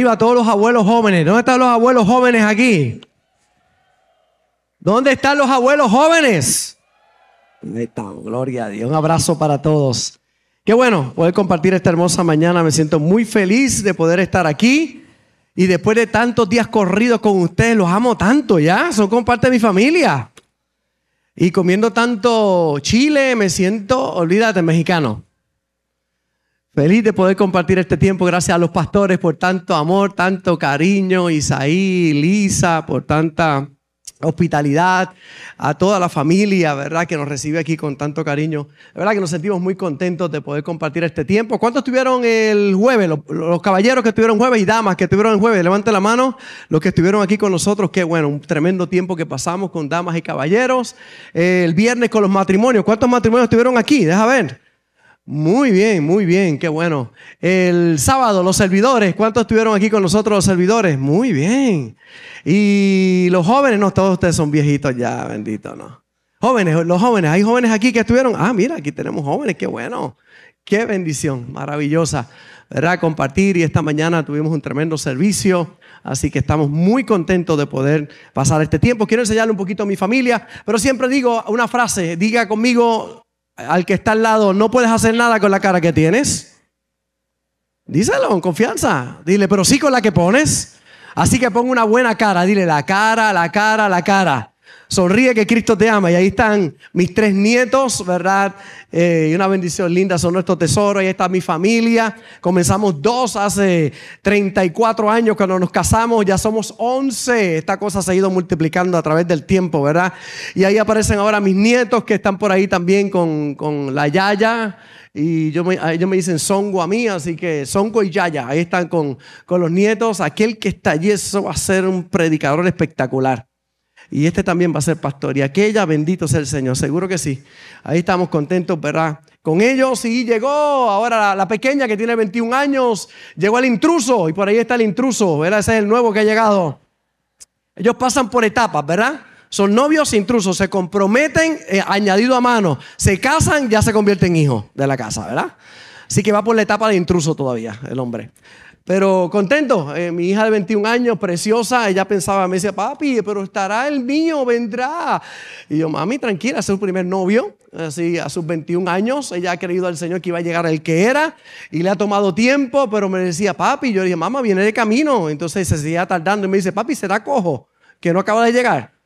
Arriba todos los abuelos jóvenes. ¿Dónde están los abuelos jóvenes aquí? ¿Dónde están los abuelos jóvenes? Ahí están, gloria a Dios. Un abrazo para todos. Qué bueno poder compartir esta hermosa mañana. Me siento muy feliz de poder estar aquí. Y después de tantos días corridos con ustedes, los amo tanto ya. Son como parte de mi familia. Y comiendo tanto chile, me siento, olvídate, mexicano. Feliz de poder compartir este tiempo. Gracias a los pastores por tanto amor, tanto cariño. Isaí, Lisa, por tanta hospitalidad, a toda la familia, ¿verdad? Que nos recibe aquí con tanto cariño. La verdad que nos sentimos muy contentos de poder compartir este tiempo. ¿Cuántos estuvieron el jueves? Los, caballeros que estuvieron jueves y damas que estuvieron el jueves. Levanten la mano. Los que estuvieron aquí con nosotros. Qué bueno, un tremendo tiempo que pasamos con damas y caballeros. el viernes con los matrimonios. ¿Cuántos matrimonios estuvieron aquí? Deja ver. Muy bien, muy bien, qué bueno. El sábado, los servidores, ¿cuántos estuvieron aquí con nosotros los servidores? Muy bien. Y los jóvenes, no, todos ustedes son viejitos ya, bendito, ¿no? Jóvenes, los jóvenes, hay jóvenes aquí que estuvieron. Ah, mira, aquí tenemos jóvenes, qué bueno. Qué bendición, maravillosa, ¿verdad? Compartir y esta mañana tuvimos un tremendo servicio. Así que estamos muy contentos de poder pasar este tiempo. Quiero enseñarle un poquito a mi familia, pero siempre digo una frase, diga conmigo al que está al lado, no puedes hacer nada con la cara que tienes. Díselo con confianza. Dile, pero sí con la que pones. Así que pon una buena cara. Dile la cara, la cara, la cara. Sonríe que Cristo te ama. Y ahí están mis tres nietos, ¿verdad? Eh, y una bendición linda, son nuestros tesoros. Ahí está mi familia. Comenzamos dos hace 34 años cuando nos casamos. Ya somos 11. Esta cosa se ha ido multiplicando a través del tiempo, ¿verdad? Y ahí aparecen ahora mis nietos que están por ahí también con, con la Yaya. Y yo me, ellos me dicen Songo a mí, así que Songo y Yaya, ahí están con, con los nietos. Aquel que está allí, eso va a ser un predicador espectacular. Y este también va a ser pastor. Y aquella, bendito sea el Señor, seguro que sí. Ahí estamos contentos, ¿verdad? Con ellos y llegó ahora la, pequeña que tiene 21 años, llegó el intruso y por ahí está el intruso, ¿verdad? Ese es el nuevo que ha llegado. Ellos pasan por etapas, ¿verdad? Son novios intrusos, se comprometen, eh, añadido a mano, se casan, ya se convierten en hijos de la casa, ¿verdad? Así que va por la etapa de intruso todavía el hombre. Pero contento, eh, mi hija de 21 años, preciosa, ella pensaba, me decía, papi, pero estará el mío, vendrá. Y yo, mami, tranquila, es su primer novio, así a sus 21 años, ella ha creído al Señor que iba a llegar el que era y le ha tomado tiempo, pero me decía, papi, yo le dije, mamá, viene de camino. Entonces se seguía tardando y me dice, papi, ¿será cojo? Que no acaba de llegar.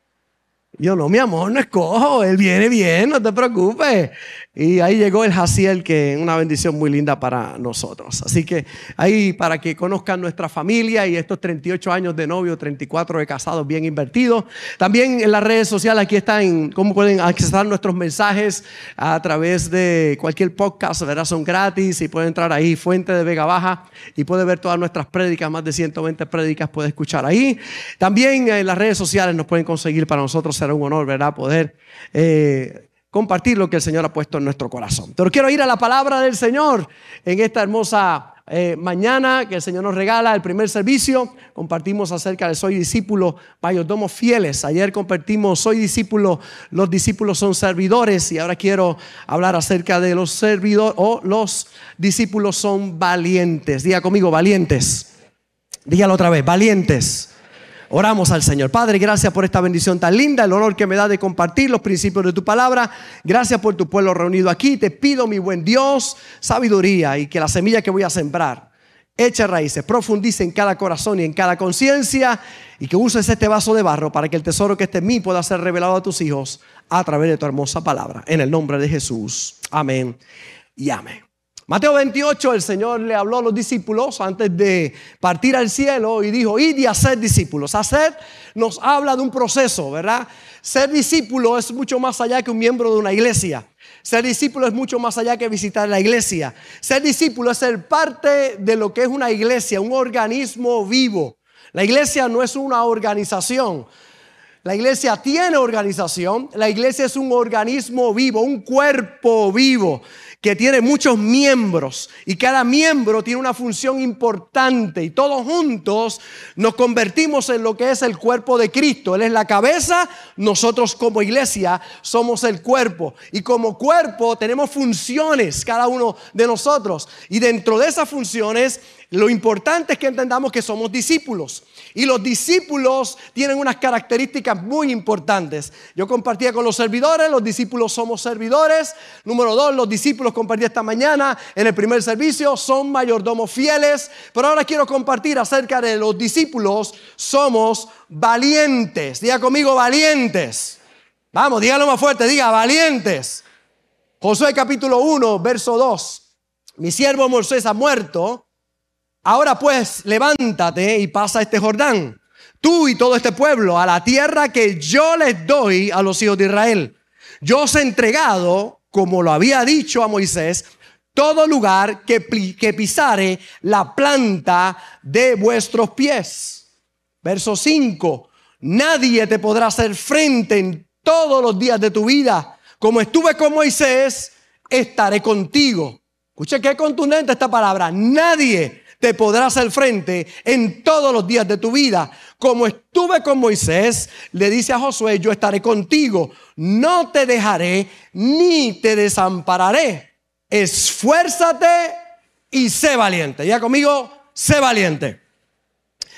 Yo, no, mi amor, no es cojo, él viene bien, no te preocupes. Y ahí llegó el Jaciel, que es una bendición muy linda para nosotros. Así que ahí para que conozcan nuestra familia y estos 38 años de novio, 34 de casados bien invertidos. También en las redes sociales aquí están cómo pueden accesar nuestros mensajes a través de cualquier podcast, ¿verdad? Son gratis y pueden entrar ahí, Fuente de Vega Baja, y puede ver todas nuestras prédicas, más de 120 prédicas puede escuchar ahí. También en las redes sociales nos pueden conseguir, para nosotros será un honor, ¿verdad? Poder... Eh, compartir lo que el Señor ha puesto en nuestro corazón. Pero quiero ir a la palabra del Señor en esta hermosa eh, mañana que el Señor nos regala, el primer servicio. Compartimos acerca de soy discípulo, mayordomos fieles. Ayer compartimos soy discípulo, los discípulos son servidores y ahora quiero hablar acerca de los servidores o los discípulos son valientes. Diga conmigo, valientes. Dígalo otra vez, valientes. Oramos al Señor. Padre, gracias por esta bendición tan linda, el honor que me da de compartir los principios de tu palabra. Gracias por tu pueblo reunido aquí. Te pido, mi buen Dios, sabiduría y que la semilla que voy a sembrar eche raíces, profundice en cada corazón y en cada conciencia y que uses este vaso de barro para que el tesoro que esté en mí pueda ser revelado a tus hijos a través de tu hermosa palabra. En el nombre de Jesús. Amén y amén. Mateo 28, el Señor le habló a los discípulos antes de partir al cielo y dijo, id y hacer discípulos. Hacer nos habla de un proceso, ¿verdad? Ser discípulo es mucho más allá que un miembro de una iglesia. Ser discípulo es mucho más allá que visitar la iglesia. Ser discípulo es ser parte de lo que es una iglesia, un organismo vivo. La iglesia no es una organización. La iglesia tiene organización. La iglesia es un organismo vivo, un cuerpo vivo que tiene muchos miembros y cada miembro tiene una función importante y todos juntos nos convertimos en lo que es el cuerpo de Cristo. Él es la cabeza, nosotros como iglesia somos el cuerpo y como cuerpo tenemos funciones cada uno de nosotros y dentro de esas funciones lo importante es que entendamos que somos discípulos. Y los discípulos tienen unas características muy importantes. Yo compartía con los servidores, los discípulos somos servidores. Número dos, los discípulos compartí esta mañana en el primer servicio, son mayordomos fieles. Pero ahora quiero compartir acerca de los discípulos, somos valientes. Diga conmigo, valientes. Vamos, dígalo más fuerte, diga, valientes. Josué capítulo 1, verso 2. Mi siervo Moisés ha muerto. Ahora pues, levántate y pasa este Jordán, tú y todo este pueblo, a la tierra que yo les doy a los hijos de Israel. Yo os he entregado, como lo había dicho a Moisés, todo lugar que, pisare la planta de vuestros pies. Verso 5. Nadie te podrá hacer frente en todos los días de tu vida. Como estuve con Moisés, estaré contigo. Escuche qué contundente esta palabra. Nadie te podrá hacer frente en todos los días de tu vida. Como estuve con Moisés, le dice a Josué, yo estaré contigo. No te dejaré ni te desampararé. Esfuérzate y sé valiente. Ya conmigo, sé valiente.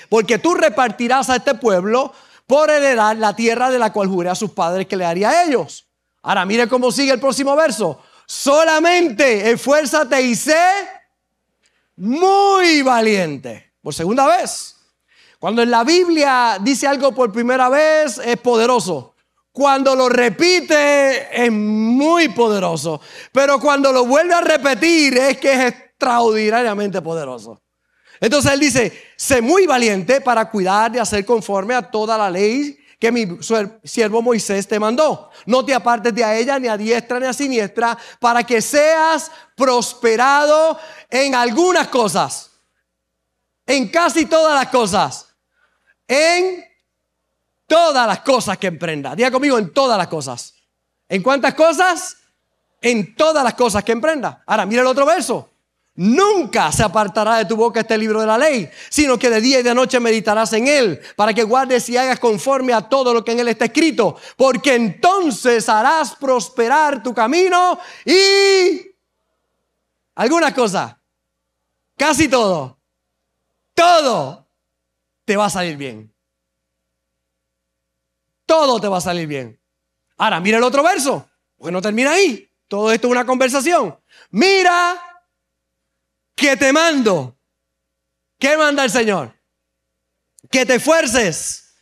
Porque tú repartirás a este pueblo por heredar la tierra de la cual juré a sus padres que le haría a ellos. Ahora mire cómo sigue el próximo verso. Solamente esfuérzate y sé muy valiente. Por segunda vez. Cuando en la Biblia dice algo por primera vez es poderoso. Cuando lo repite es muy poderoso. Pero cuando lo vuelve a repetir es que es extraordinariamente poderoso. Entonces él dice, sé muy valiente para cuidar de hacer conforme a toda la ley que mi siervo Moisés te mandó. No te apartes de ella, ni a diestra ni a siniestra, para que seas prosperado en algunas cosas. En casi todas las cosas. En todas las cosas que emprenda. Diga conmigo, en todas las cosas. ¿En cuántas cosas? En todas las cosas que emprenda. Ahora, mira el otro verso. Nunca se apartará de tu boca este libro de la ley, sino que de día y de noche meditarás en él, para que guardes y hagas conforme a todo lo que en él está escrito, porque entonces harás prosperar tu camino y alguna cosa, casi todo, todo te va a salir bien. Todo te va a salir bien. Ahora, mira el otro verso, porque no termina ahí. Todo esto es una conversación. Mira que te mando. ¿Qué manda el Señor? Que te esfuerces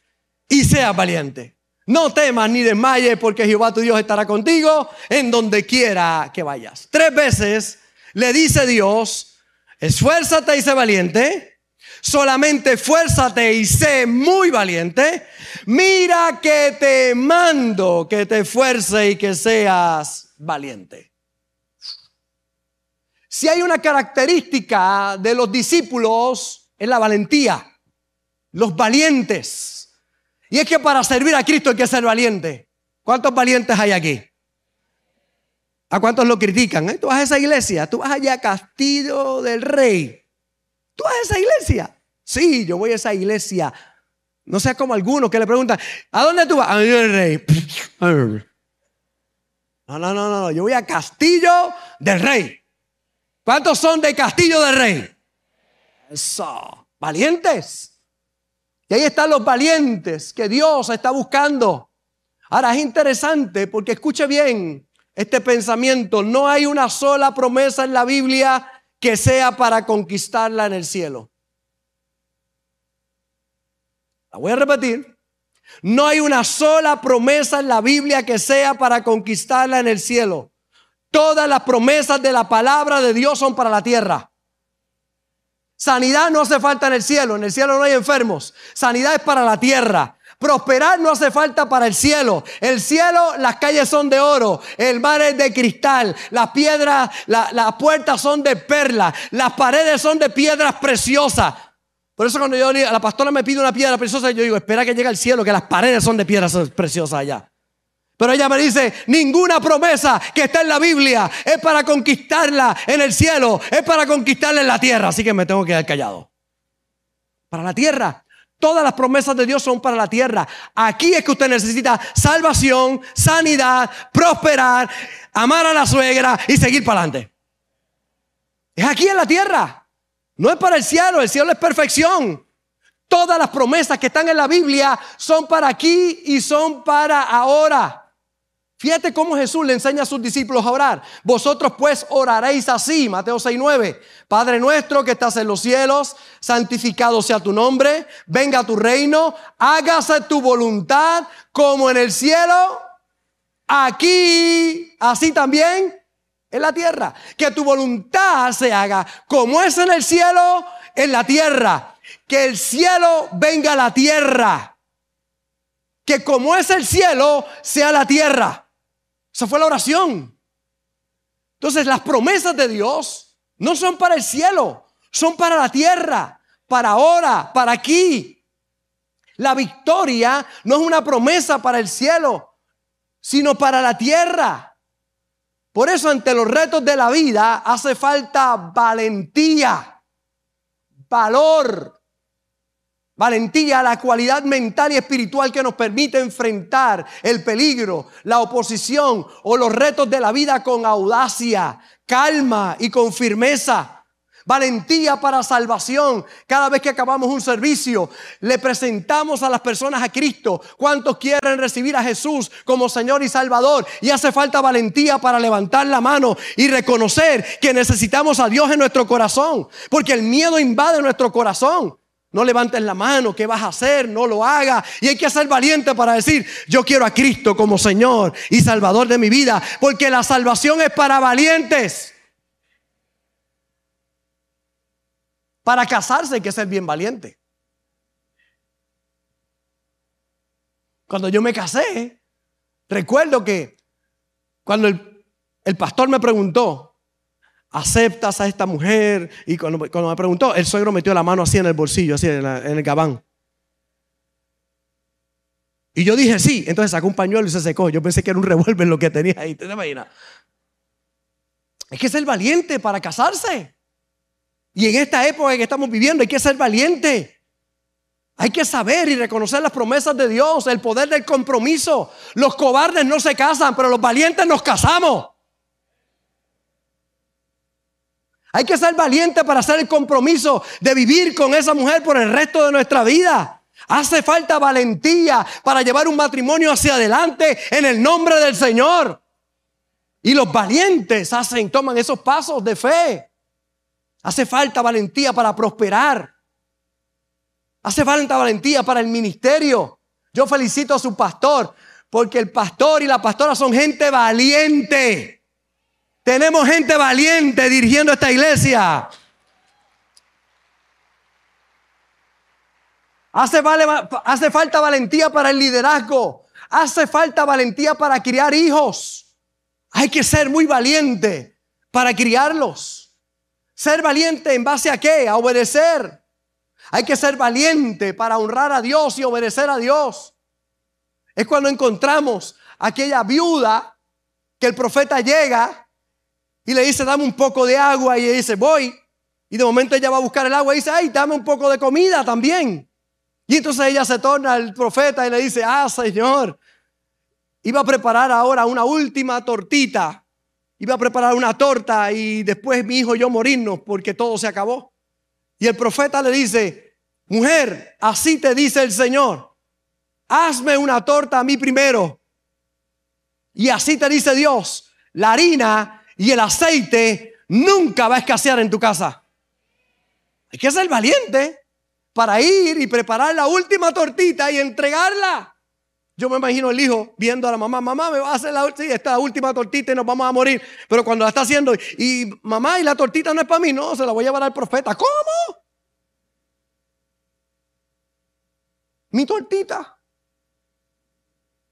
y seas valiente. No temas ni desmayes porque Jehová tu Dios estará contigo en donde quiera que vayas. Tres veces le dice Dios, esfuérzate y sé valiente. Solamente esfuérzate y sé muy valiente. Mira que te mando que te esfuerces y que seas valiente. Si hay una característica de los discípulos, es la valentía, los valientes. Y es que para servir a Cristo hay que ser valiente. ¿Cuántos valientes hay aquí? ¿A cuántos lo critican? Eh? Tú vas a esa iglesia, tú vas allá a Castillo del Rey. ¿Tú vas a esa iglesia? Sí, yo voy a esa iglesia. No sea como algunos que le preguntan, ¿a dónde tú vas? A del Rey. No, no, no, no, yo voy a Castillo del Rey. ¿Cuántos son de Castillo del Rey? Eso, valientes. Y ahí están los valientes que Dios está buscando. Ahora es interesante porque escuche bien este pensamiento. No hay una sola promesa en la Biblia que sea para conquistarla en el cielo. La voy a repetir. No hay una sola promesa en la Biblia que sea para conquistarla en el cielo. Todas las promesas de la palabra de Dios son para la tierra. Sanidad no hace falta en el cielo, en el cielo no hay enfermos. Sanidad es para la tierra. Prosperar no hace falta para el cielo. El cielo, las calles son de oro, el mar es de cristal, las piedras, las puertas son de perla, las paredes son de piedras preciosas. Por eso cuando yo la pastora me pide una piedra preciosa, yo digo, espera que llegue al cielo, que las paredes son de piedras preciosas allá. Pero ella me dice, ninguna promesa que está en la Biblia es para conquistarla en el cielo, es para conquistarla en la tierra. Así que me tengo que quedar callado. Para la tierra. Todas las promesas de Dios son para la tierra. Aquí es que usted necesita salvación, sanidad, prosperar, amar a la suegra y seguir para adelante. Es aquí en la tierra. No es para el cielo, el cielo es perfección. Todas las promesas que están en la Biblia son para aquí y son para ahora. Fíjate cómo Jesús le enseña a sus discípulos a orar. Vosotros pues oraréis así, Mateo 6:9. Padre nuestro que estás en los cielos, santificado sea tu nombre, venga tu reino, hágase tu voluntad como en el cielo, aquí, así también en la tierra. Que tu voluntad se haga como es en el cielo, en la tierra. Que el cielo venga a la tierra. Que como es el cielo, sea la tierra. Esa fue la oración. Entonces las promesas de Dios no son para el cielo, son para la tierra, para ahora, para aquí. La victoria no es una promesa para el cielo, sino para la tierra. Por eso ante los retos de la vida hace falta valentía, valor, Valentía, la cualidad mental y espiritual que nos permite enfrentar el peligro, la oposición o los retos de la vida con audacia, calma y con firmeza. Valentía para salvación. Cada vez que acabamos un servicio, le presentamos a las personas a Cristo. ¿Cuántos quieren recibir a Jesús como Señor y Salvador? Y hace falta valentía para levantar la mano y reconocer que necesitamos a Dios en nuestro corazón. Porque el miedo invade nuestro corazón. No levantes la mano, ¿qué vas a hacer? No lo hagas. Y hay que ser valiente para decir, yo quiero a Cristo como Señor y Salvador de mi vida, porque la salvación es para valientes. Para casarse hay que ser bien valiente. Cuando yo me casé, recuerdo que cuando el, el pastor me preguntó, ¿aceptas a esta mujer? Y cuando, me preguntó, el suegro metió la mano así en el bolsillo, así en, el gabán. Y yo dije sí, entonces sacó un pañuelo y se secó. Yo pensé que era un revólver lo que tenía ahí, ¿te imaginas? Hay que ser valiente para casarse. Y en esta época que estamos viviendo hay que ser valiente. Hay que saber y reconocer las promesas de Dios, el poder del compromiso. Los cobardes no se casan, pero los valientes nos casamos. Hay que ser valiente para hacer el compromiso de vivir con esa mujer por el resto de nuestra vida. Hace falta valentía para llevar un matrimonio hacia adelante en el nombre del Señor. Y los valientes hacen, toman esos pasos de fe. Hace falta valentía para prosperar. Hace falta valentía para el ministerio. Yo felicito a su pastor porque el pastor y la pastora son gente valiente. Tenemos gente valiente dirigiendo esta iglesia. Hace, falta valentía para el liderazgo. Hace falta valentía para criar hijos. Hay que ser muy valiente para criarlos. Ser valiente en base a qué? A obedecer. Hay que ser valiente para honrar a Dios y obedecer a Dios. Es cuando encontramos aquella viuda que el profeta llega y le dice, dame un poco de agua. Y ella dice, voy. Y de momento ella va a buscar el agua y dice, ay, dame un poco de comida también. Y entonces ella se torna al profeta y le dice, ah, Señor, iba a preparar ahora una última tortita. Iba a preparar una torta y después mi hijo y yo morirnos porque todo se acabó. Y el profeta le dice, mujer, así te dice el Señor, hazme una torta a mí primero. Y así te dice Dios, la harina y el aceite nunca va a escasear en tu casa. Hay que ser valiente para ir y preparar la última tortita y entregarla. Yo me imagino el hijo viendo a la mamá, mamá, me va a hacer la, esta última tortita y nos vamos a morir. Pero cuando la está haciendo, y mamá, y la tortita no es para mí, no, se la voy a llevar al profeta. ¿Cómo? Mi tortita.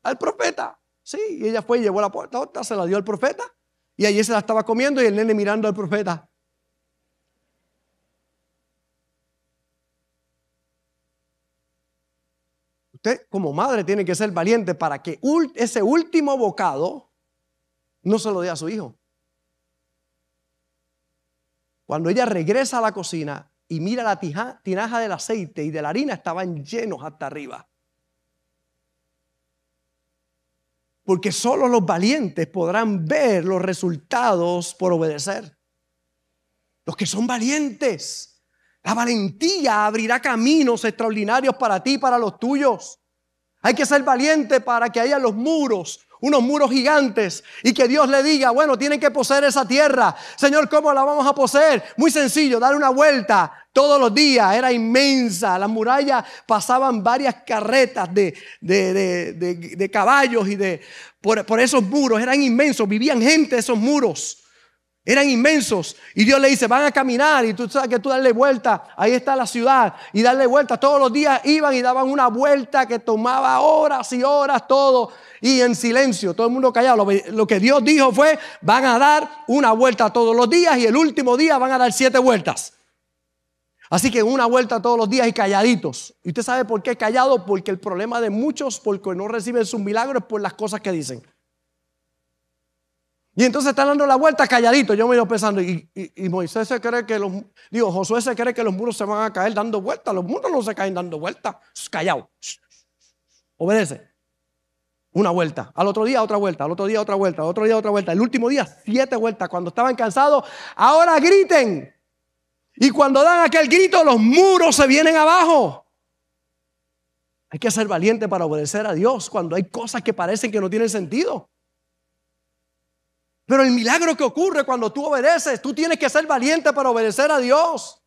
Al profeta. Sí, y ella fue y llevó la torta, se la dio al profeta. Y allí se la estaba comiendo y el nene mirando al profeta. Usted como madre tiene que ser valiente para que ese último bocado no se lo dé a su hijo. Cuando ella regresa a la cocina y mira la tinaja del aceite y de la harina, estaban llenos hasta arriba. Porque solo los valientes podrán ver los resultados por obedecer. Los que son valientes La valentía abrirá caminos extraordinarios para ti y para los tuyos. Hay que ser valiente para que haya los muros, unos muros gigantes, y que Dios le diga, bueno, tienen que poseer esa tierra. Señor, ¿cómo la vamos a poseer? Muy sencillo, dar una vuelta todos los días, era inmensa. Las murallas pasaban varias carretas de, de, caballos y de por, por esos muros, eran inmensos, vivían gente esos muros. Eran inmensos. Y Dios le dice, van a caminar y tú sabes que tú darle vuelta, ahí está la ciudad, y darle vuelta. Todos los días iban y daban una vuelta que tomaba horas y horas todo, y en silencio, todo el mundo callado. Lo, que Dios dijo fue, van a dar una vuelta todos los días y el último día van a dar siete vueltas. Así que una vuelta todos los días y calladitos. ¿Y usted sabe por qué callado? Porque el problema de muchos, porque no reciben sus milagros, por las cosas que dicen. Y entonces están dando la vuelta calladito. Yo me iba pensando, y, Moisés se cree que los, digo, Josué se cree que los muros se van a caer dando vueltas. Los muros no se caen dando vueltas. Callado. Obedece. Una vuelta. Al otro día otra vuelta. Al otro día otra vuelta. Al otro día otra vuelta. El último día siete vueltas. Cuando estaban cansados, ahora griten. Y cuando dan aquel grito, los muros se vienen abajo. Hay que ser valiente para obedecer a Dios cuando hay cosas que parecen que no tienen sentido. Pero el milagro que ocurre cuando tú obedeces, tú tienes que ser valiente para obedecer a Dios.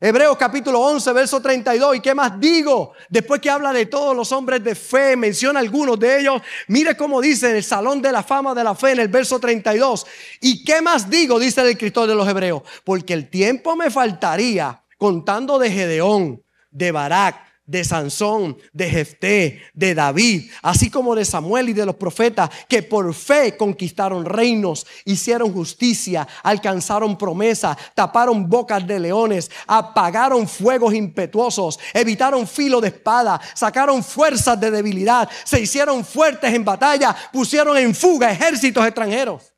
Hebreos capítulo 11, verso 32. ¿Y qué más digo? Después que habla de todos los hombres de fe, menciona algunos de ellos. Mire cómo dice en el Salón de la Fama de la Fe en el verso 32. ¿Y qué más digo? Dice el escritor de los Hebreos. Porque el tiempo me faltaría contando de Gedeón, de Barak, de Sansón, de Jefté, de David, así como de Samuel y de los profetas, que por fe conquistaron reinos, hicieron justicia, alcanzaron promesa, taparon bocas de leones, apagaron fuegos impetuosos, evitaron filo de espada, sacaron fuerzas de debilidad, se hicieron fuertes en batalla, pusieron en fuga ejércitos extranjeros.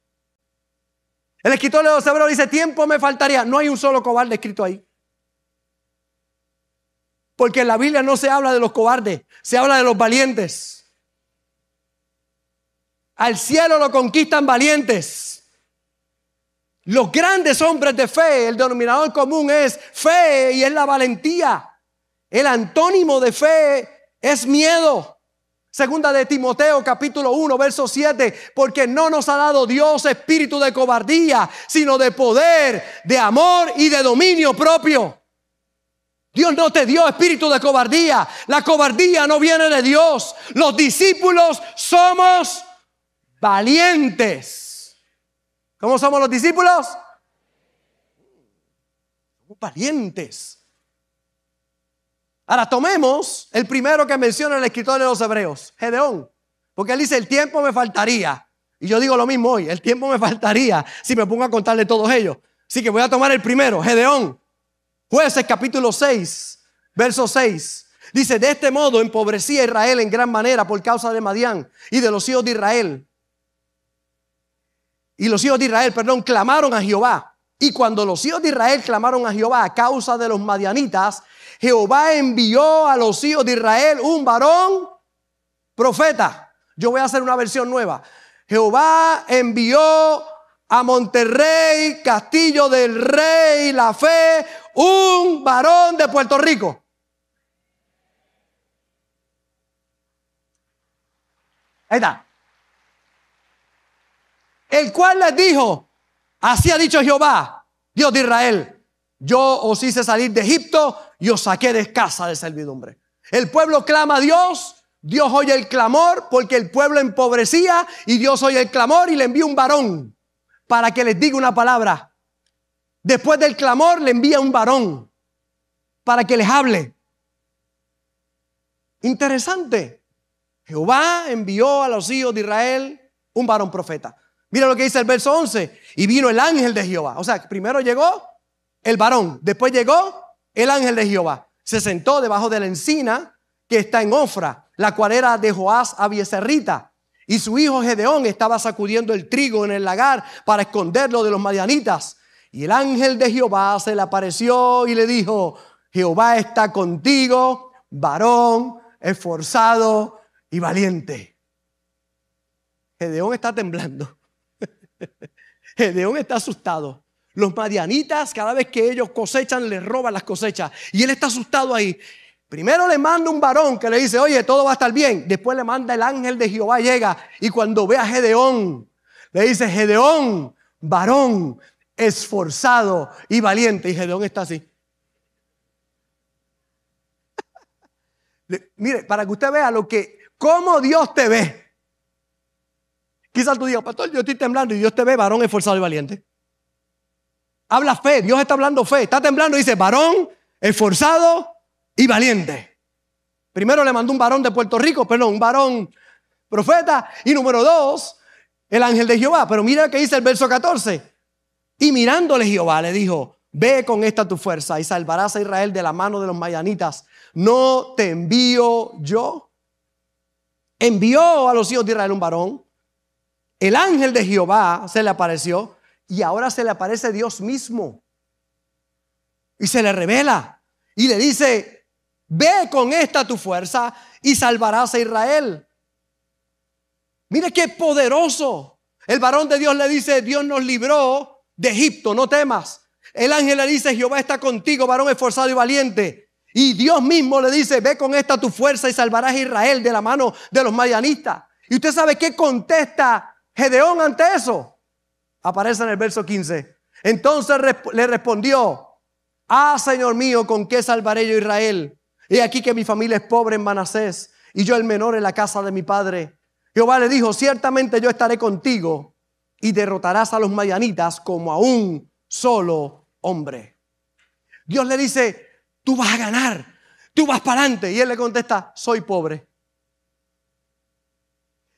El escritor de los Hebreos dice, tiempo me faltaría. No hay un solo cobarde escrito ahí. Porque en la Biblia no se habla de los cobardes, se habla de los valientes. Al cielo lo conquistan valientes. Los grandes hombres de fe, el denominador común es fe y es la valentía. El antónimo de fe es miedo. Segunda de Timoteo capítulo 1 verso 7, porque no nos ha dado Dios espíritu de cobardía, sino de poder, de amor y de dominio propio. Dios no te dio espíritu de cobardía. La cobardía no viene de Dios. Los discípulos somos valientes. ¿Cómo somos los discípulos? Somos valientes. Ahora tomemos el primero que menciona el escritor de los Hebreos, Gedeón. Porque él dice, el tiempo me faltaría. Y yo digo lo mismo hoy, el tiempo me faltaría si me pongo a contarle todos ellos. Así que voy a tomar el primero, Gedeón. Jueces capítulo 6, verso 6. Dice, de este modo empobrecía Israel en gran manera por causa de Madián y de los hijos de Israel. Y los hijos de Israel, perdón, clamaron a Jehová. Y cuando los hijos de Israel clamaron a Jehová a causa de los madianitas, Jehová envió a los hijos de Israel un varón profeta. Yo voy a hacer una versión nueva. Jehová envió a Monterrey, Castillo del Rey, La Fe, un varón de Puerto Rico. Ahí está. El cual les dijo, así ha dicho Jehová, Dios de Israel, yo os hice salir de Egipto y os saqué de casa de servidumbre. El pueblo clama a Dios, Dios oye el clamor porque el pueblo empobrecía y Dios oye el clamor y le envía un varón para que les diga una palabra. Después del clamor le envía un varón para que les hable. Interesante. Jehová envió a los hijos de Israel un varón profeta. Mira lo que dice el verso 11. Y vino el ángel de Jehová. O sea, primero llegó el varón, después llegó el ángel de Jehová. Se sentó debajo de la encina que está en Ofra, la cual era de Joás Abieserrita y su hijo Gedeón estaba sacudiendo el trigo en el lagar para esconderlo de los madianitas. Y el ángel de Jehová se le apareció y le dijo, Jehová está contigo, varón, esforzado y valiente. Gedeón está temblando. Gedeón está asustado. Los madianitas, cada vez que ellos cosechan, les roban las cosechas. Y él está asustado ahí. Primero le manda un varón que le dice, oye, todo va a estar bien. Después le manda el ángel de Jehová, llega. Y cuando ve a Gedeón, le dice, Gedeón, varón, esforzado y valiente. Y Gedeón está así. Mire, para que usted vea lo que, cómo Dios te ve. Quizás tú digas, pastor, yo estoy temblando y Dios te ve, varón esforzado y valiente. Habla fe, Dios está hablando fe. Está temblando y dice, varón esforzado y valiente. Primero le mandó un varón de Puerto Rico, perdón, un varón profeta. Y número dos, el ángel de Jehová. Pero mira que dice el verso 14. Y mirándole Jehová le dijo, ve con esta tu fuerza y salvarás a Israel de la mano de los mayanitas. ¿No te envío yo? Envió a los hijos de Israel un varón. El ángel de Jehová se le apareció y ahora se le aparece Dios mismo. Y se le revela y le dice, ve con esta tu fuerza y salvarás a Israel. Mire qué poderoso. El varón de Dios le dice, Dios nos libró de Egipto, no temas. El ángel le dice, Jehová está contigo, varón esforzado y valiente. Y Dios mismo le dice, ve con esta tu fuerza y salvarás a Israel de la mano de los mayanistas. Y usted sabe qué contesta Gedeón ante eso. Aparece en el verso 15. Entonces le respondió, ah, Señor mío, ¿con qué salvaré yo a Israel? He aquí que mi familia es pobre en Manasés y yo el menor en la casa de mi padre. Jehová le dijo, ciertamente yo estaré contigo y derrotarás a los mayanitas como a un solo hombre. Dios le dice, tú vas a ganar, tú vas para adelante. Y él le contesta, soy pobre.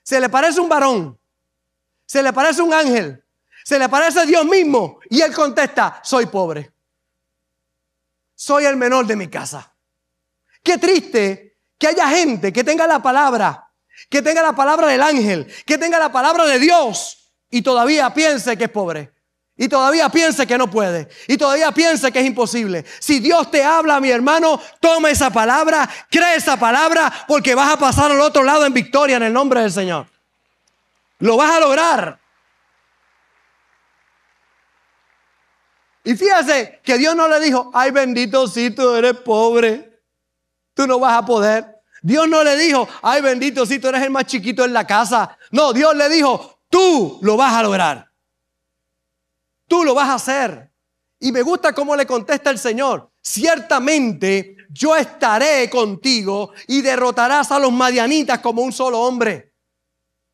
Se le parece un varón, se le parece un ángel, se le parece Dios mismo. Y él contesta, soy pobre. Soy el menor de mi casa. Qué triste que haya gente que tenga la palabra que tenga la palabra del ángel, que tenga la palabra de Dios y todavía piense que es pobre. Y todavía piense que no puede. Y todavía piense que es imposible. Si Dios te habla, mi hermano, toma esa palabra, cree esa palabra, porque vas a pasar al otro lado en victoria en el nombre del Señor. Lo vas a lograr. Y fíjese que Dios no le dijo, ay bendito si tú eres pobre, tú no vas a poder. Dios no le dijo, ay bendito, si tú eres el más chiquito en la casa. No, Dios le dijo, tú lo vas a lograr. Tú lo vas a hacer. Y me gusta cómo le contesta el Señor. Ciertamente yo estaré contigo y derrotarás a los madianitas como un solo hombre.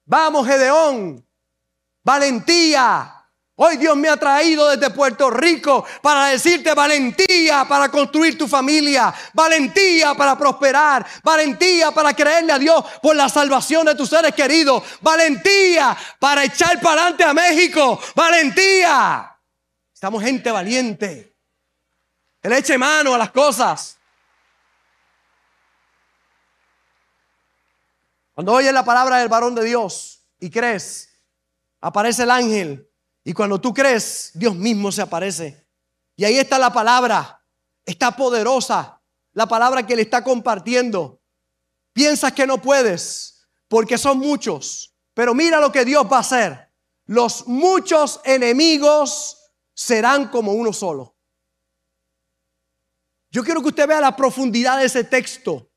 Vamos, Gedeón. Valentía. Hoy Dios me ha traído desde Puerto Rico para decirte valentía para construir tu familia, valentía para prosperar, valentía para creerle a Dios por la salvación de tus seres queridos, valentía para echar para adelante a México, valentía. Estamos gente valiente. Que le eche mano a las cosas. Cuando oyes la palabra del varón de Dios y crees, aparece el ángel y cuando tú crees, Dios mismo se aparece. Y ahí está la palabra. Está poderosa. La palabra que le está compartiendo. Piensas que no puedes porque son muchos. Pero mira lo que Dios va a hacer. Los muchos enemigos serán como uno solo. Yo quiero que usted vea la profundidad de ese texto.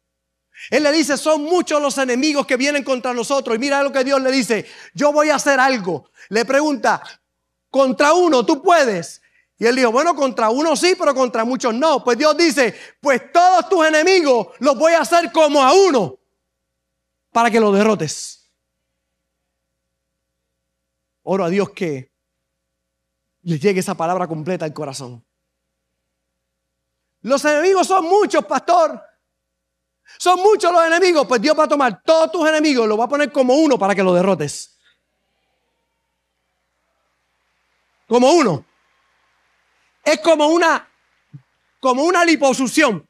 Él le dice, son muchos los enemigos que vienen contra nosotros. Y mira lo que Dios le dice, yo voy a hacer algo. Le pregunta, contra uno tú puedes. Y él dijo, bueno, contra uno sí, pero contra muchos no. Pues Dios dice, pues todos tus enemigos los voy a hacer como a uno para que los derrotes. Oro a Dios que les llegue esa palabra completa al corazón. Los enemigos son muchos, pastor. Son muchos los enemigos. Pues Dios va a tomar todos tus enemigos, los va a poner como uno para que los derrotes. Como uno. Es como una, como una liposucción.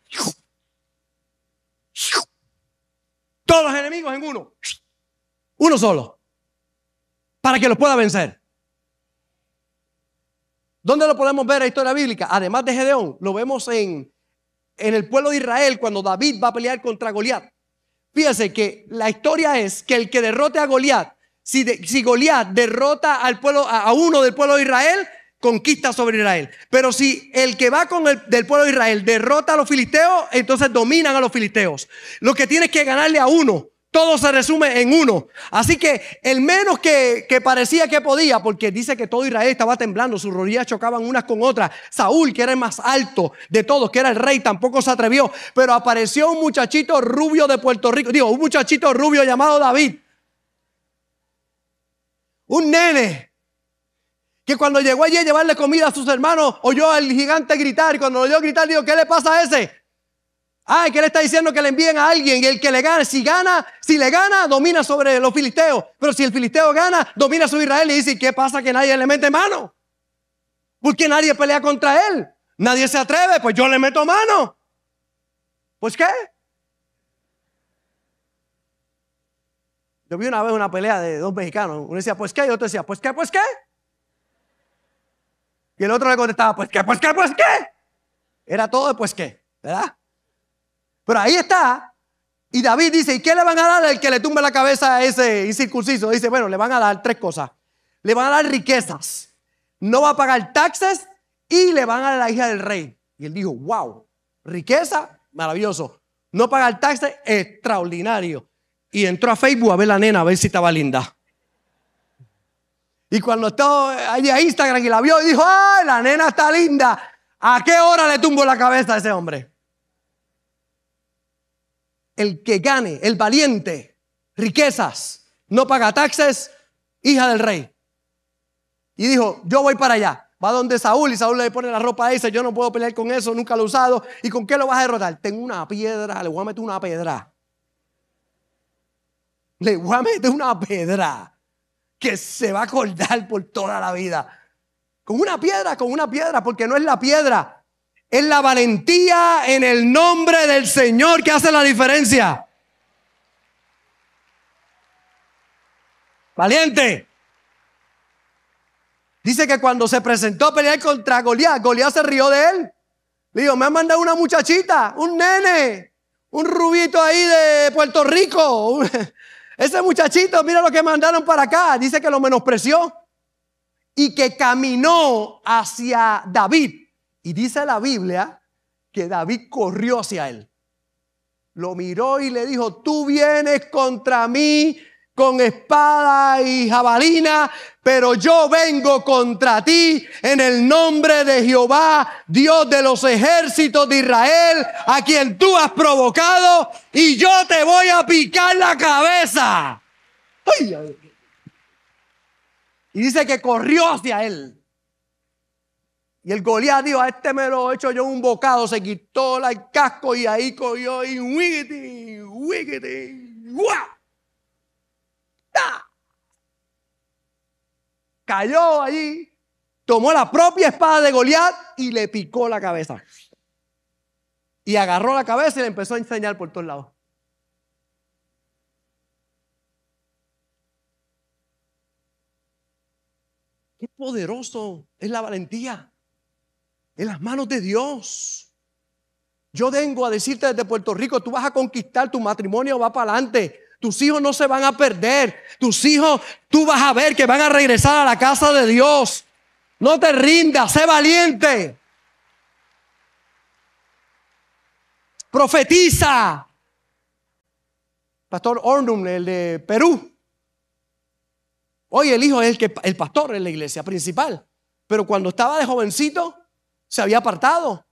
Todos los enemigos en uno. Uno solo. Para que los pueda vencer. ¿Dónde lo podemos ver en la historia bíblica? Además de Gedeón, lo vemos en, en el pueblo de Israel cuando David va a pelear contra Goliat. Fíjese que la historia es que el que derrote a Goliat si, Goliat derrota al pueblo, a uno del pueblo de Israel, conquista sobre Israel. Pero si el que va con el del pueblo de Israel derrota a los filisteos, entonces dominan a los filisteos. Lo que tienes que ganarle a uno. Todo se resume en uno. Así que el menos que, que, parecía que podía, porque dice que todo Israel estaba temblando, sus rodillas chocaban unas con otras. Saúl, que era el más alto de todos, que era el rey, tampoco se atrevió. Pero apareció un muchachito rubio de Puerto Rico, digo, un muchachito rubio llamado David. Un nene que cuando llegó allí a llevarle comida a sus hermanos, oyó al gigante gritar. Y cuando lo oyó gritar, dijo, ¿qué le pasa a ese? Ay, que le está diciendo que le envíen a alguien y el que le gane, si gana, si le gana, domina sobre los filisteos. Pero si el filisteo gana, domina sobre Israel y dice, ¿qué pasa que nadie le mete mano? Porque nadie pelea contra él. Nadie se atreve, pues yo le meto mano. Pues qué? Yo vi una vez una pelea de dos mexicanos. Uno decía, pues qué, y otro decía, pues qué, pues qué. Y el otro le contestaba, pues qué, pues qué, pues qué. Era todo de pues qué, ¿verdad? Pero ahí está. Y David dice, ¿y qué le van a dar al que le tumbe la cabeza a ese incircunciso? Dice, bueno, le van a dar tres cosas. Le van a dar riquezas. No va a pagar taxes y le van a dar la hija del rey. Y él dijo, wow, riqueza, maravilloso. No pagar taxes, extraordinario. Y entró a Facebook a ver la nena, a ver si estaba linda. Y cuando estaba ahí a Instagram y la vio dijo, ¡ay, la nena está linda! ¿A qué hora le tumbo la cabeza a ese hombre? el que gane, el valiente, riquezas, no paga taxes, hija del rey. Y dijo, yo voy para allá. Va donde Saúl y Saúl le pone la ropa a ese, yo no puedo pelear con eso, nunca lo he usado. ¿Y con qué lo vas a derrotar? Tengo una piedra, le voy a meter una pedra. Le voy a meter una pedra que se va a acordar por toda la vida. Con una piedra, con una piedra, porque no es la piedra, es la valentía en el nombre del Señor que hace la diferencia. Valiente. Dice que cuando se presentó a pelear contra Goliat, Goliat se rió de él. Le dijo, me han mandado una muchachita, un nene, un rubito ahí de Puerto Rico. Ese muchachito, mira lo que mandaron para acá. Dice que lo menospreció y que caminó hacia David y dice la Biblia que David corrió hacia él. Lo miró y le dijo, tú vienes contra mí con espada y jabalina, pero yo vengo contra ti en el nombre de Jehová, Dios de los ejércitos de Israel, a quien tú has provocado, y yo te voy a picar la cabeza. Y dice que corrió hacia él. Y el Goliat dijo, a este me lo he hecho yo un bocado, se quitó el casco y ahí cogió y wiggity, wiggity, ¡guau! Cayó allí, tomó la propia espada de Goliat y le picó la cabeza. Y agarró la cabeza y le empezó a enseñar por todos lados. Qué poderoso es la valentía en las manos de Dios. Yo vengo a decirte desde Puerto Rico, tú vas a conquistar, tu matrimonio va para adelante. Tus hijos no se van a perder. Tus hijos, tú vas a ver que van a regresar a la casa de Dios. No te rindas, sé valiente. Profetiza. Pastor Ornum, el de Perú. Hoy el hijo es el, que, el pastor en la iglesia principal. Pero cuando estaba de jovencito, se había apartado.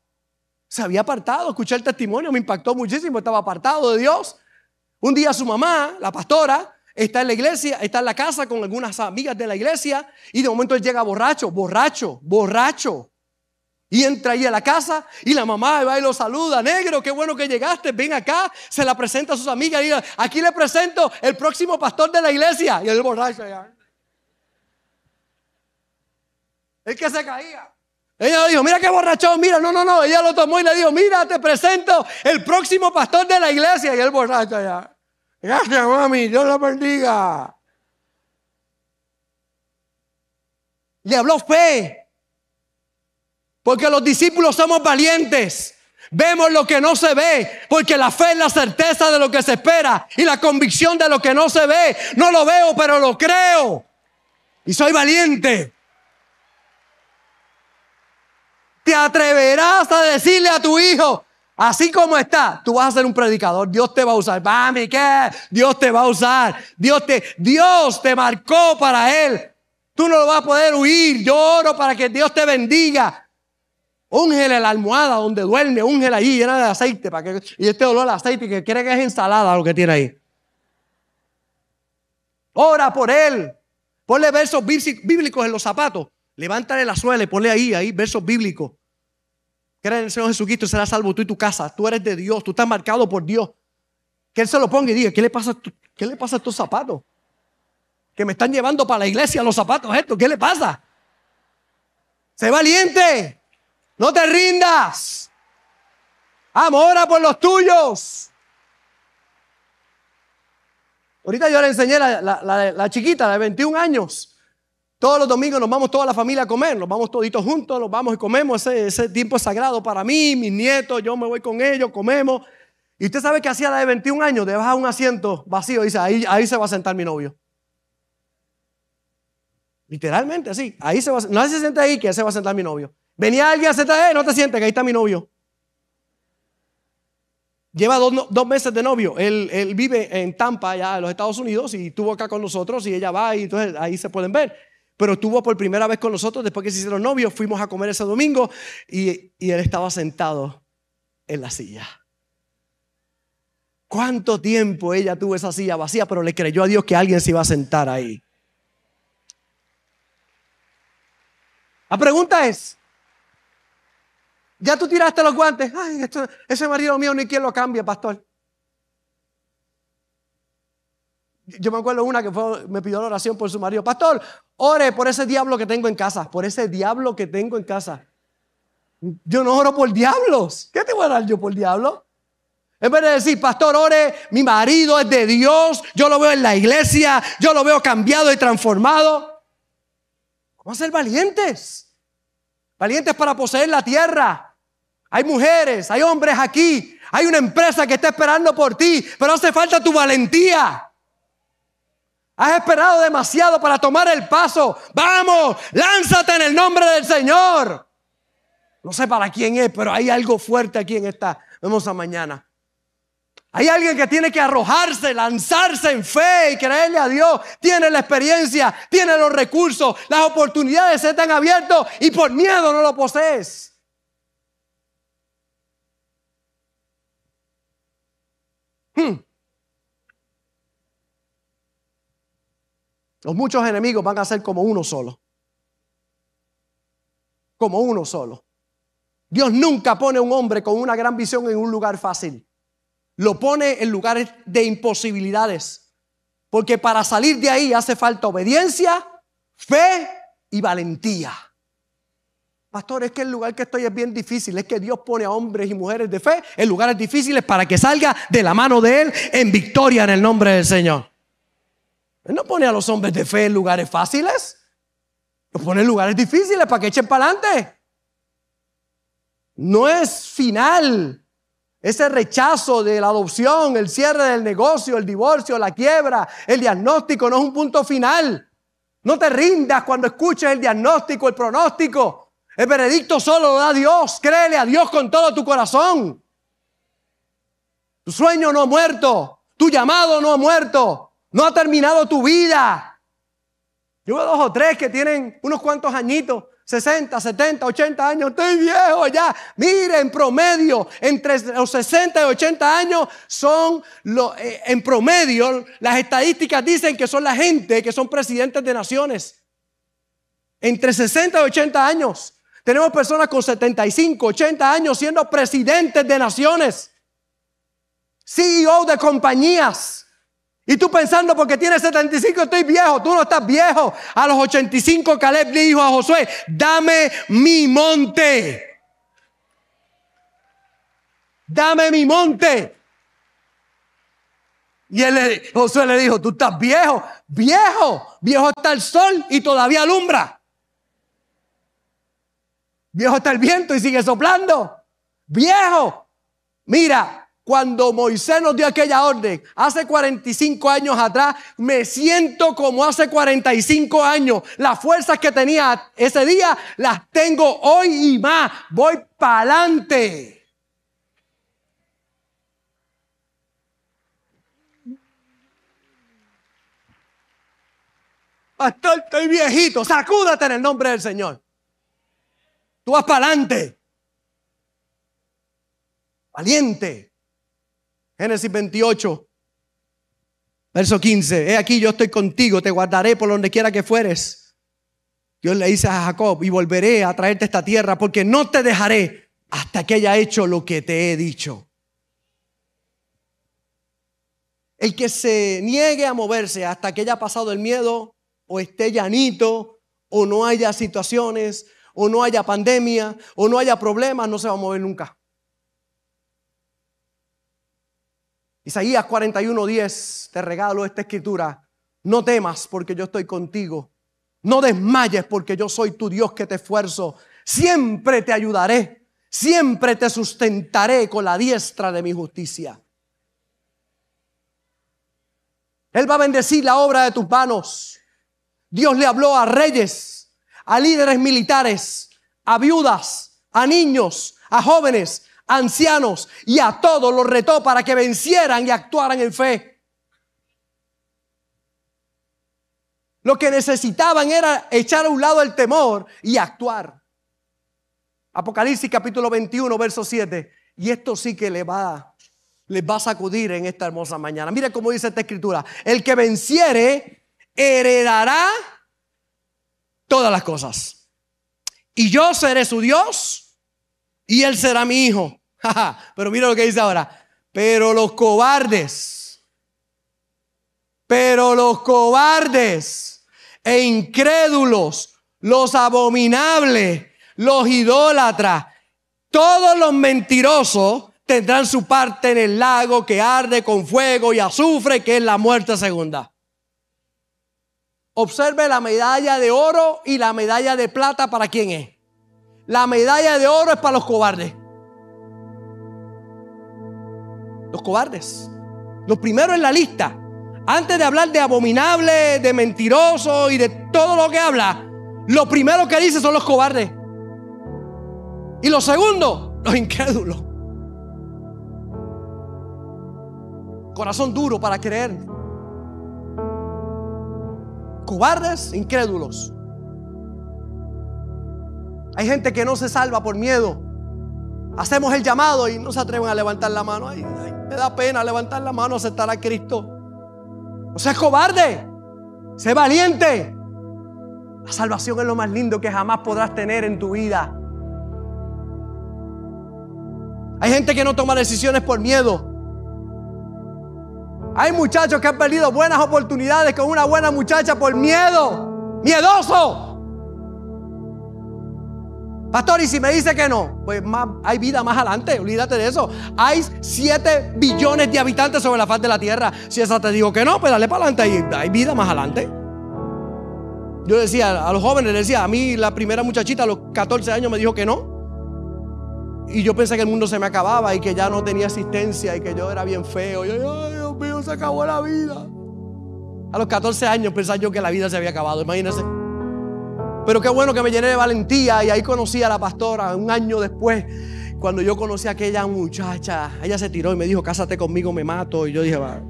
Se había apartado. Escuché el testimonio, me impactó muchísimo. Estaba apartado de Dios. Un día su mamá, la pastora, está en la iglesia, está en la casa con algunas amigas de la iglesia y de momento él llega borracho, borracho, borracho. Y entra ahí a la casa y la mamá va y lo saluda, negro, qué bueno que llegaste, ven acá, se la presenta a sus amigas y dice, aquí le presento el próximo pastor de la iglesia. Y el borracho allá. El que se caía. Ella dijo, mira qué borrachón, mira, no, no, no. Ella lo tomó y le dijo, mira, te presento el próximo pastor de la iglesia. Y el borracho allá. Gracias, mami, Dios la bendiga. Le habló fe. Porque los discípulos somos valientes. Vemos lo que no se ve, porque la fe es la certeza de lo que se espera y la convicción de lo que no se ve. No lo veo, pero lo creo. Y soy valiente. Te atreverás a decirle a tu hijo, así como está, tú vas a ser un predicador, Dios te va a usar. Mami, ¿qué? Dios te va a usar. Dios te, Dios te marcó para Él. Tú no lo vas a poder huir. Yo oro para que Dios te bendiga. Úngele la almohada donde duerme, úngele ahí llena de aceite. Para que, y este olor al aceite que quiere que es ensalada lo que tiene ahí. Ora por él. Ponle versos bíblicos en los zapatos. Levántale la suela y ponle ahí, ahí, versos bíblicos. Cree en el Señor Jesucristo y será salvo tú y tu casa. Tú eres de Dios, tú estás marcado por Dios. Que Él se lo ponga y diga, ¿qué le pasa, qué le pasa a estos zapatos? Que me están llevando para la iglesia los zapatos estos. ¿Qué le pasa? Sé valiente. No te rindas. Amora por los tuyos. Ahorita yo le enseñé la, la, la, chiquita de 21 años. Todos los domingos nos vamos toda la familia a comer, nos vamos toditos juntos, nos vamos y comemos. Ese, tiempo es sagrado para mí, mis nietos, yo me voy con ellos, comemos. Y usted sabe que hacía la de 21 años, de bajar un asiento vacío, dice, ahí, ahí se va a sentar mi novio. Literalmente así, ahí se va a, no se siente ahí que se va a sentar mi novio. Venía alguien a sentar, eh, no te sientes, que ahí está mi novio. Lleva dos, meses de novio. Él, vive en Tampa, allá en los Estados Unidos, y estuvo acá con nosotros, y ella va, y entonces ahí se pueden ver. Pero estuvo por primera vez con nosotros después que se hicieron novios. Fuimos a comer ese domingo, y, y él estaba sentado en la silla. ¿Cuánto tiempo ella tuvo esa silla vacía, pero le creyó a Dios que alguien se iba a sentar ahí? La pregunta es, ya tú tiraste los guantes. Ay, ese marido mío ni quien lo cambie, pastor. Yo me acuerdo una que me pidió la oración por su marido. Pastor, ore por ese diablo que tengo en casa. Por ese diablo que tengo en casa. Yo no oro por diablos. ¿Qué te voy a dar yo por diablo? En vez de decir, pastor, ore, mi marido es de Dios, yo lo veo en la iglesia, yo lo veo cambiado y transformado. Vamos a ser valientes. Valientes para poseer la tierra. Hay mujeres, hay hombres aquí. Hay una empresa que está esperando por ti, pero hace falta tu valentía. Has esperado demasiado para tomar el paso. Vamos, lánzate en el nombre del Señor. No sé para quién es, pero hay algo fuerte aquí en esta. Vemos a mañana. Hay alguien que tiene que arrojarse, lanzarse en fe y creerle a Dios. Tiene la experiencia, tiene los recursos, las oportunidades se están abiertos y por miedo no lo posees. Hmm. Los muchos enemigos van a ser como uno solo. Como uno solo. Dios nunca pone a un hombre con una gran visión en un lugar fácil. Lo pone en lugares de imposibilidades. Porque para salir de ahí hace falta obediencia, fe y valentía. Pastor, es que el lugar que estoy es bien difícil. Es que Dios pone a hombres y mujeres de fe en lugares difíciles para que salga de la mano de Él en victoria en el nombre del Señor. Él no pone a los hombres de fe en lugares fáciles. Los pone en lugares difíciles para que echen para adelante. No es final. Ese rechazo de la adopción, el cierre del negocio, el divorcio, la quiebra, el diagnóstico no es un punto final. No te rindas cuando escuches el diagnóstico, el pronóstico. El veredicto solo lo da Dios. Créele a Dios con todo tu corazón. Tu sueño no ha muerto. Tu llamado no ha muerto. No ha terminado tu vida. Yo veo dos o tres que tienen unos cuantos añitos. 60, 70, 80 años, estoy viejo ya. Mire, en promedio, entre los 60 y 80 años son, eh, en promedio, las estadísticas dicen que son la gente que son presidentes de naciones. Entre 60 y 80 años. Tenemos personas con 75, 80 años siendo presidentes de naciones, CEO de compañías. Y tú pensando porque tienes 75 estoy viejo, tú no estás viejo. A los 85 Caleb le dijo a Josué, dame mi monte. Dame mi monte. Y él, Josué le dijo, tú estás viejo, viejo, viejo está el sol y todavía alumbra. Viejo está el viento y sigue soplando. Viejo. Mira, cuando Moisés nos dio aquella orden, hace 45 años atrás, me siento como hace 45 años. Las fuerzas que tenía ese día las tengo hoy y más. Voy para adelante. Pastor, estoy viejito. Sacúdate en el nombre del Señor. Tú vas para adelante. Valiente. Génesis 28, verso 15. He aquí, yo estoy contigo, te guardaré por donde quiera que fueres. Dios le dice a Jacob, y volveré a traerte esta tierra, porque no te dejaré hasta que haya hecho lo que te he dicho. El que se niegue a moverse hasta que haya pasado el miedo, o esté llanito, o no haya situaciones, o no haya pandemia, o no haya problemas, no se va a mover nunca. Isaías 41:10, te regalo esta escritura. No temas porque yo estoy contigo. No desmayes porque yo soy tu Dios que te esfuerzo. Siempre te ayudaré. Siempre te sustentaré con la diestra de mi justicia. Él va a bendecir la obra de tus manos. Dios le habló a reyes, a líderes militares, a viudas, a niños, a jóvenes, ancianos y a todos los retó para que vencieran y actuaran en fe. Lo que necesitaban era echar a un lado el temor y actuar. Apocalipsis capítulo 21, verso 7. Y esto sí que le va, les va a sacudir en esta hermosa mañana. Mira cómo dice esta escritura. El que venciere heredará todas las cosas. Y yo seré su Dios y él será mi hijo. Pero mira lo que dice ahora. Pero los cobardes, pero los cobardes e incrédulos, los abominables, los idólatras, todos los mentirosos tendrán su parte en el lago que arde con fuego y azufre, que es la muerte segunda. Observe la medalla de oro y la medalla de plata para quién es. La medalla de oro es para los cobardes. Los cobardes. Los primeros en la lista. Antes de hablar de abominable, de mentiroso y de todo lo que habla, lo primero que dice son los cobardes. Y lo segundo, los incrédulos. Corazón duro para creer. Cobardes, incrédulos. Hay gente que no se salva por miedo. Hacemos el llamado y no se atreven a levantar la mano. Ay, me da pena levantar la mano, aceptar a Cristo. No seas cobarde, sé valiente. La salvación es lo más lindo que jamás podrás tener en tu vida. Hay gente que no toma decisiones por miedo. Hay muchachos que han perdido buenas oportunidades con una buena muchacha por miedo. Miedoso. Pastor, y si me dice que no, pues más, hay vida más adelante, olvídate de eso. Hay 7 billones de habitantes sobre la faz de la tierra. Si esa te digo que no, pues dale para adelante, hay vida más adelante. Yo decía a los jóvenes, decía, a mí la primera muchachita a los 14 años me dijo que no. Y yo pensé que el mundo se me acababa y que ya no tenía asistencia y que yo era bien feo. Y yo, ay, Dios mío, se acabó la vida. A los 14 años pensaba yo que la vida se había acabado, imagínense. Pero qué bueno que me llené de valentía y ahí conocí a la pastora un año después. Cuando yo conocí a aquella muchacha, ella se tiró y me dijo, cásate conmigo, me mato. Y yo dije, va,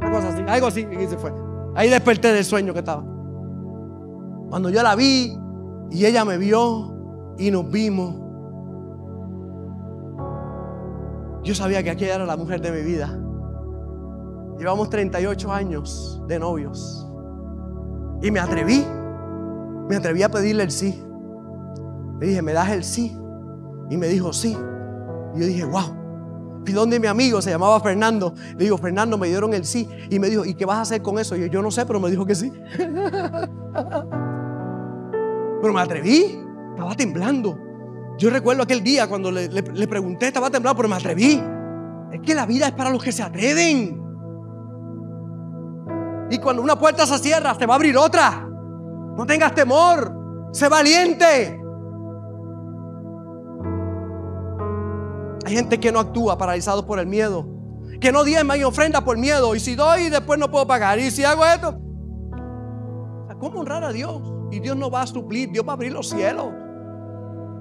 algo así, algo así, y se fue. Ahí desperté del sueño que estaba. Cuando yo la vi y ella me vio y nos vimos, yo sabía que aquella era la mujer de mi vida. Llevamos 38 años de novios. Y me atreví me atreví a pedirle el sí. Le dije, ¿me das el sí? Y me dijo, sí. Y yo dije, wow. Fui donde mi amigo, se llamaba Fernando. Le digo, Fernando, me dieron el sí. Y me dijo, ¿y qué vas a hacer con eso? Y yo, yo no sé, pero me dijo que sí. pero me atreví. Estaba temblando. Yo recuerdo aquel día cuando le, le pregunté, estaba temblando, pero me atreví. Es que la vida es para los que se atreven. Y cuando una puerta se cierra, se va a abrir otra. No tengas temor. Sé valiente. Hay gente que no actúa paralizado por el miedo. Que no diezma y ofrenda por miedo. Y si doy, después no puedo pagar. Y si hago esto. ¿Cómo honrar a Dios? Y Dios no va a suplir. Dios va a abrir los cielos.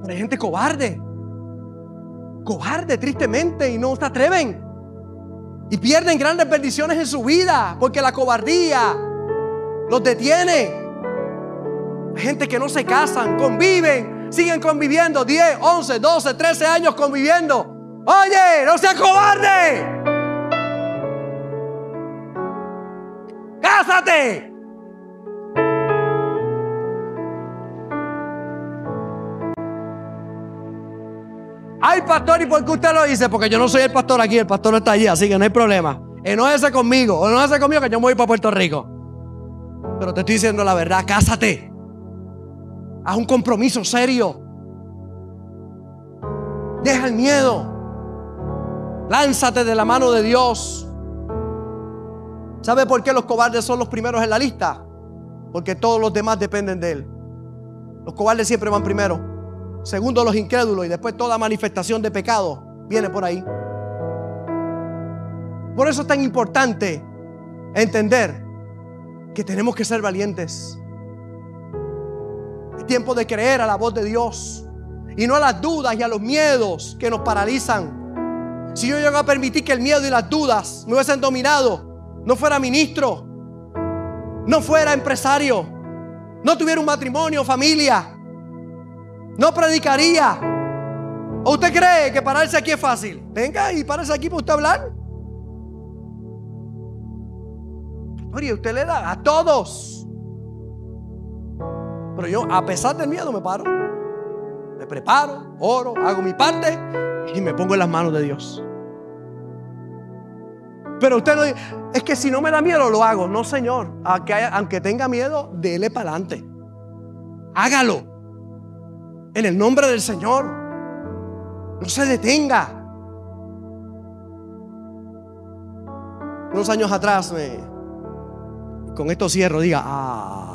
Pero hay gente cobarde. Cobarde, tristemente. Y no se atreven. Y pierden grandes bendiciones en su vida. Porque la cobardía los detiene. Gente que no se casan, conviven, siguen conviviendo 10, 11, 12, 13 años conviviendo. Oye, no seas cobarde. Cásate. Ay, pastor, ¿y por qué usted lo dice? Porque yo no soy el pastor aquí, el pastor está allí, así que no hay problema. Enójese conmigo, o conmigo que yo me voy para Puerto Rico. Pero te estoy diciendo la verdad, cásate. Haz un compromiso serio. Deja el miedo. Lánzate de la mano de Dios. ¿Sabe por qué los cobardes son los primeros en la lista? Porque todos los demás dependen de Él. Los cobardes siempre van primero. Segundo, los incrédulos. Y después toda manifestación de pecado viene por ahí. Por eso es tan importante entender que tenemos que ser valientes. Tiempo de creer a la voz de Dios y no a las dudas y a los miedos que nos paralizan. Si yo llego a permitir que el miedo y las dudas me hubiesen dominado, no fuera ministro, no fuera empresario, no tuviera un matrimonio, familia, no predicaría. ¿O usted cree que pararse aquí es fácil? Venga y párese aquí para usted hablar. Oye, usted le da a todos. Pero yo, a pesar del miedo, me paro. Me preparo, oro, hago mi parte y me pongo en las manos de Dios. Pero usted no dice, es que si no me da miedo, lo hago. No, Señor. Aunque, tenga miedo, dele para adelante. Hágalo. En el nombre del Señor. No se detenga. Unos años atrás con esto cierro, diga, ah.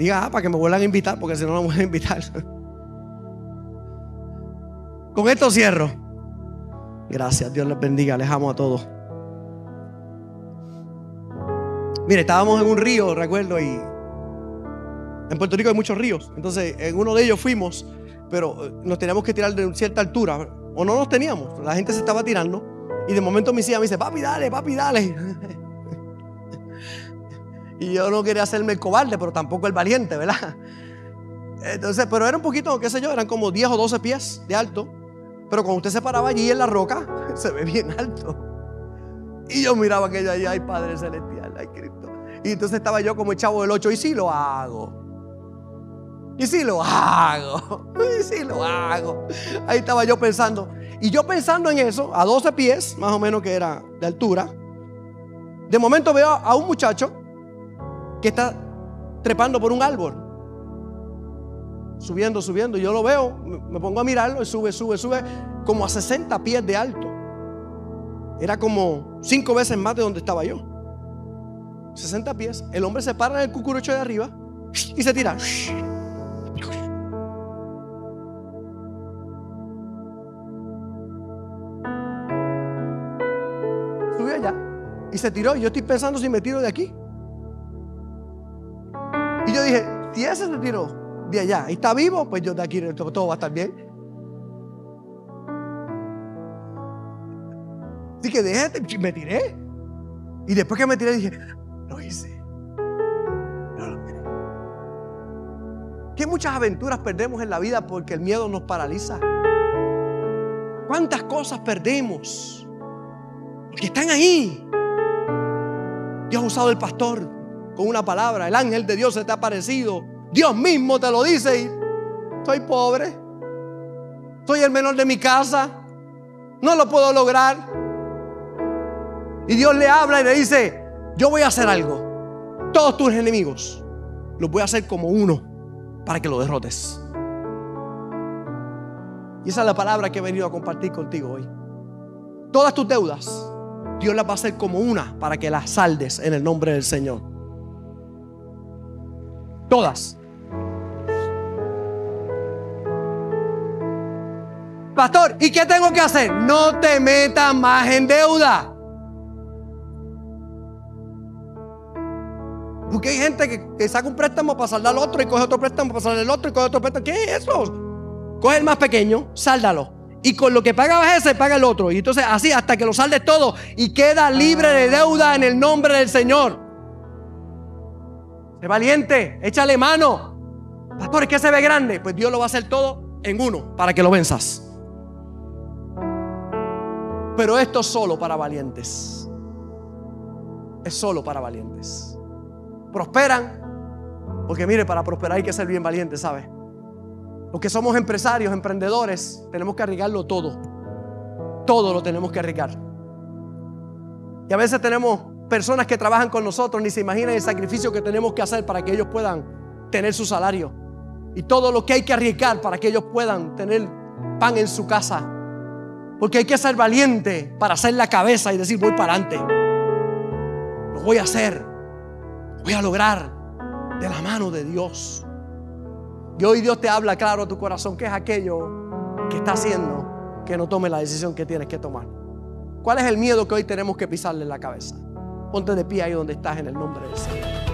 Diga, ah, para que me vuelvan a invitar, porque si no, no me voy a invitar. con esto cierro. Gracias, Dios les bendiga, les amo a todos. Mire, estábamos en un río, recuerdo, y en Puerto Rico hay muchos ríos. Entonces, en uno de ellos fuimos, pero eh, nos teníamos que tirar de cierta altura, o no nos teníamos. La gente se estaba tirando, y de momento mi hija me dice, papi, dale, papi, dale. Y yo no quería hacerme el cobarde, pero tampoco el valiente, ¿verdad? Entonces, pero era un poquito, qué sé yo, eran como 10 o 12 pies de alto. Pero cuando usted se paraba allí en la roca, se ve bien alto. Y yo miraba aquello allí, ay Padre Celestial, ay Cristo. Y entonces estaba yo como el chavo del 8, y sí lo hago. Y sí lo hago. Y sí lo hago. Ahí estaba yo pensando. Y yo pensando en eso, a 12 pies, más o menos que era de altura. De momento veo a un muchacho que está trepando por un árbol. Subiendo, subiendo. Yo lo veo, me pongo a mirarlo y sube, sube, sube como a 60 pies de alto. Era como cinco veces más de donde estaba yo. 60 pies. El hombre se para en el cucurucho de arriba y se tira. Subió allá y se tiró. Y yo estoy pensando si me tiro de aquí. Si ese se tiró de allá y está vivo, pues yo de aquí todo va a estar bien. Así que déjate, me tiré. Y después que me tiré dije, lo hice. No lo miré. ¿Qué muchas aventuras perdemos en la vida porque el miedo nos paraliza? ¿Cuántas cosas perdemos? Porque están ahí. Dios ha usado el pastor con una palabra. El ángel de Dios se te ha aparecido. Dios mismo te lo dice y soy pobre. Soy el menor de mi casa. No lo puedo lograr. Y Dios le habla y le dice, yo voy a hacer algo. Todos tus enemigos los voy a hacer como uno para que lo derrotes. Y esa es la palabra que he venido a compartir contigo hoy. Todas tus deudas, Dios las va a hacer como una para que las saldes en el nombre del Señor. Todas. Pastor, ¿y qué tengo que hacer? No te metas más en deuda. Porque hay gente que, saca un préstamo para saldar al otro y coge otro préstamo para saldar el otro y coge otro préstamo. ¿Qué es eso? Coge el más pequeño, sáldalo. Y con lo que pagabas ese, paga el otro. Y entonces así hasta que lo saldes todo y queda libre de deuda en el nombre del Señor. Sé valiente, échale mano. Pastor, ¿es que se ve grande? Pues Dios lo va a hacer todo en uno para que lo venzas. Pero esto es solo para valientes. Es solo para valientes. Prosperan. Porque mire, para prosperar hay que ser bien valiente, ¿sabe? Los que somos empresarios, emprendedores, tenemos que arriesgarlo todo. Todo lo tenemos que arriesgar. Y a veces tenemos personas que trabajan con nosotros, ni se imaginan el sacrificio que tenemos que hacer para que ellos puedan tener su salario. Y todo lo que hay que arriesgar para que ellos puedan tener pan en su casa porque hay que ser valiente para hacer la cabeza y decir, voy para adelante. Lo voy a hacer. voy a lograr de la mano de Dios. Y hoy Dios te habla claro a tu corazón que es aquello que está haciendo que no tome la decisión que tienes que tomar. ¿Cuál es el miedo que hoy tenemos que pisarle en la cabeza? Ponte de pie ahí donde estás en el nombre del Señor.